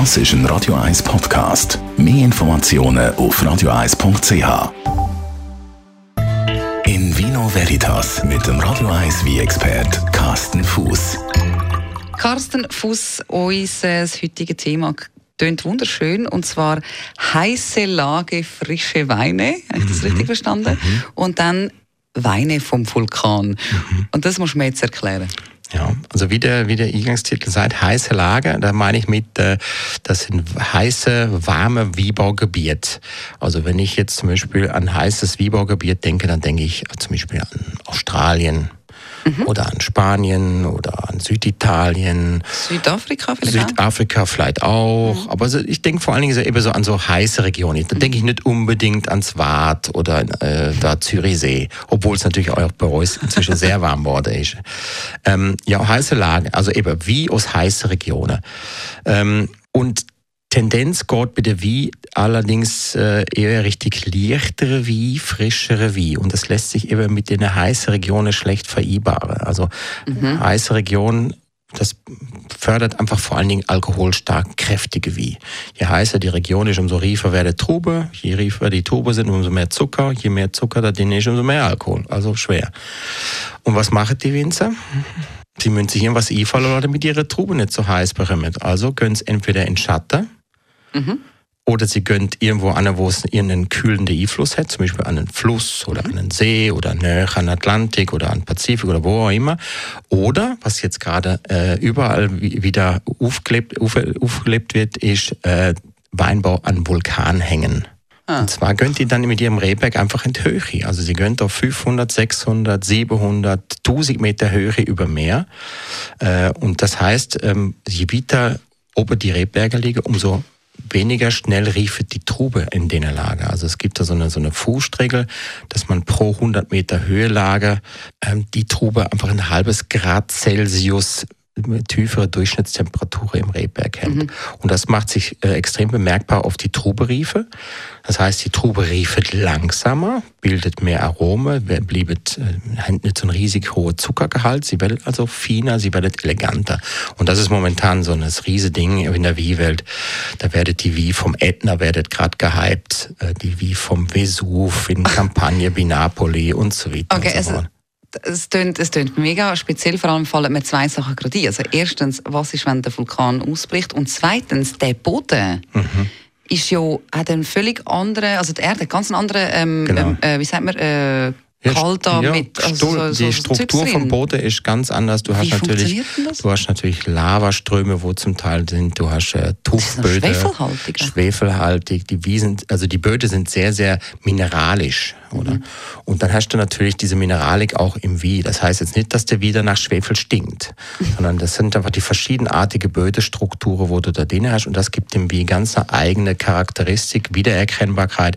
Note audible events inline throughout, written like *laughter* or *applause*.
Das ist ein Radio 1 Podcast. Mehr Informationen auf radio1.ch. In Vino Veritas mit dem Radio 1 wie expert Carsten Fuß. Carsten Fuß, unser heutiges Thema tönt wunderschön und zwar heiße Lage, frische Weine. Habe ich das mhm. richtig verstanden? Mhm. Und dann Weine vom Vulkan. Mhm. Und das muss man jetzt erklären. Ja, also wie der, wie der Eingangstitel sagt, heiße Lage, da meine ich mit, äh, das sind heiße, warme Wiebaugebiet. Also wenn ich jetzt zum Beispiel an heißes Wiebaugebiet denke, dann denke ich zum Beispiel an Australien, mhm. oder an Spanien oder an Süditalien. Südafrika vielleicht Südafrika vielleicht auch. Mhm. Aber so, ich denke vor allen Dingen so, eben so an so heiße Regionen. Da mhm. denke ich nicht unbedingt ans Waadt oder äh, da Zürichsee, obwohl es natürlich auch bei uns inzwischen sehr warm geworden ist. Ähm, ja, heiße Lagen, also eben wie aus heißen Regionen. Ähm, und Tendenz geht der Wein allerdings äh, eher richtig leichtere Wein, frischere Wein. Und das lässt sich eben mit den heißen Regionen schlecht vereinbaren. Also mhm. heiße Regionen, das fördert einfach vor allen Dingen alkoholstark kräftige Wein. Je heißer die Region ist, umso riefer wird die Trube. Je riefer die Trube sind, umso mehr Zucker. Je mehr Zucker da drin ist, umso mehr Alkohol. Also schwer. Und was machen die Winzer? Sie müssen sich irgendwas einfallen, damit ihre Trube nicht so heiß bekommen. Also können sie entweder in Schatten Mhm. Oder sie gönnt irgendwo an, wo es einen kühlenden Einfluss hat, zum Beispiel an einen Fluss oder an einen See oder näher an Atlantik oder an Pazifik oder wo auch immer. Oder, was jetzt gerade äh, überall wieder aufgelebt, auf, aufgelebt wird, ist äh, Weinbau an Vulkanhängen. Ah. Und zwar gönnt die dann mit ihrem Rehberg einfach in die Höhe. Also sie gönnt auf 500, 600, 700, 1000 Meter Höhe über Meer. Äh, und das heißt, ähm, je weiter oben die Rehberge liegen, umso weniger schnell riefet die Trube in den Lager. Also es gibt da so eine, so eine Fußregel, dass man pro 100 Meter Höhelage ähm, die Trube einfach ein halbes Grad Celsius tiefere Durchschnittstemperatur im Rehberg hält. Mhm. Und das macht sich äh, extrem bemerkbar auf die Truberiefe. Das heißt, die Trube riefet langsamer, bildet mehr Arome, bliebet, äh, hat nicht so ein riesig hoher Zuckergehalt. Sie wird also feiner, sie wird eleganter. Und das ist momentan so ein riesige Ding in der Wie-Welt. Da werdet die Wie vom Ätna werdet gerade gehypt, äh, die Wie vom Vesuv in Campagne, wie Napoli und so weiter. Okay, so also es klingt, es klingt mega speziell, vor allem fallen mir zwei Sachen gerade ein. Also erstens, was ist, wenn der Vulkan ausbricht? Und zweitens, der Boden mhm. ist ja, hat einen völlig anderen, also die Erde hat ganz einen anderen, ähm, genau. ähm, äh, wie sagt man, äh, kalt da ja, mit. Also so, die so Struktur vom Boden ist ganz anders. Du hast natürlich, du hast natürlich Lavaströme, wo zum Teil sind. Du hast äh, Tuffböden, schwefelhaltig. Schwefelhaltig. Die Wiesen, also die Böden sind sehr, sehr mineralisch oder? Mhm. Und dann hast du natürlich diese Mineralik auch im Wie. Das heißt jetzt nicht, dass der wieder nach Schwefel stinkt, mhm. *laughs* sondern das sind einfach die verschiedenartige Bödestrukturen, wo du da drin hast und das gibt dem Wie ganz eine eigene Charakteristik, Wiedererkennbarkeit.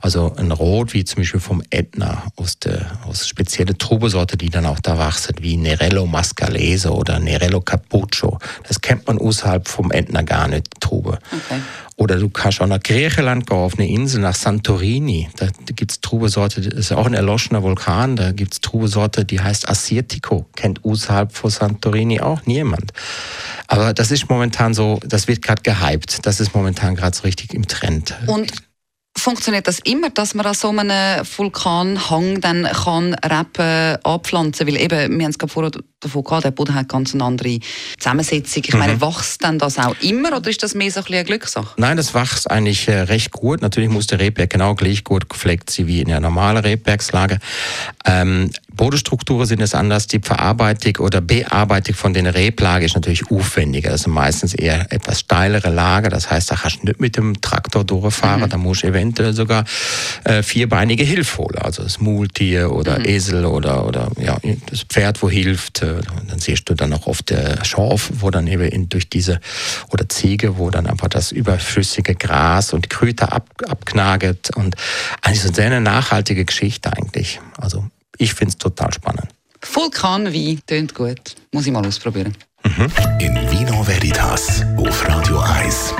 Also ein Rot, wie zum Beispiel vom Ätna, aus der aus spezielle Trubesorte, die dann auch da wachsen, wie Nerello Mascalese oder Nerello Cappuccio. Das kennt man außerhalb vom Ätna gar nicht, die Trube. Okay. Oder du kannst auch nach Griechenland gehen, auf eine Insel, nach Santorini. Da gibt's Trubesorte, das ist auch ein erloschener Vulkan, da gibt's Trubesorte, die heißt Assyrtiko. Kennt außerhalb von Santorini auch niemand. Aber das ist momentan so, das wird gerade gehypt. Das ist momentan gerade so richtig im Trend. Und funktioniert das immer, dass man an so einem Vulkanhang dann kann Reben anpflanzen Weil eben, wir haben es gerade vorher davon gehabt, der Boden hat ganz eine andere Zusammensetzung. Ich mhm. meine, wächst dann das auch immer oder ist das mehr so ein eine Glückssache? Nein, das wächst eigentlich äh, recht gut. Natürlich muss der Rebberg genau gleich gut gepflegt sein wie in der normalen Rebbergslage. Ähm, Bodenstrukturen sind es anders. Die Verarbeitung oder Bearbeitung von den Reblage ist natürlich aufwendiger. Das sind meistens eher etwas steilere Lager. Das heißt, da kannst du nicht mit dem Traktor durchfahren. Mhm. Da musst du eventuell sogar äh, vierbeinige Hilfe holen. Also das Multier oder mhm. Esel oder, oder ja, das Pferd, wo hilft. Äh, dann siehst du dann auch oft der Schorf, wo dann eben in, durch diese, oder Ziege, wo dann einfach das überflüssige Gras und Krüter ab, abknaget. Und eigentlich so eine sehr nachhaltige Geschichte eigentlich. Also ich finde es total spannend. Vulkanwein tönt gut. Muss ich mal ausprobieren. Mhm. In Vino Veritas auf Radio 1.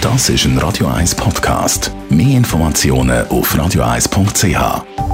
Das ist ein Radio 1 Podcast. Mehr Informationen auf radio1.ch.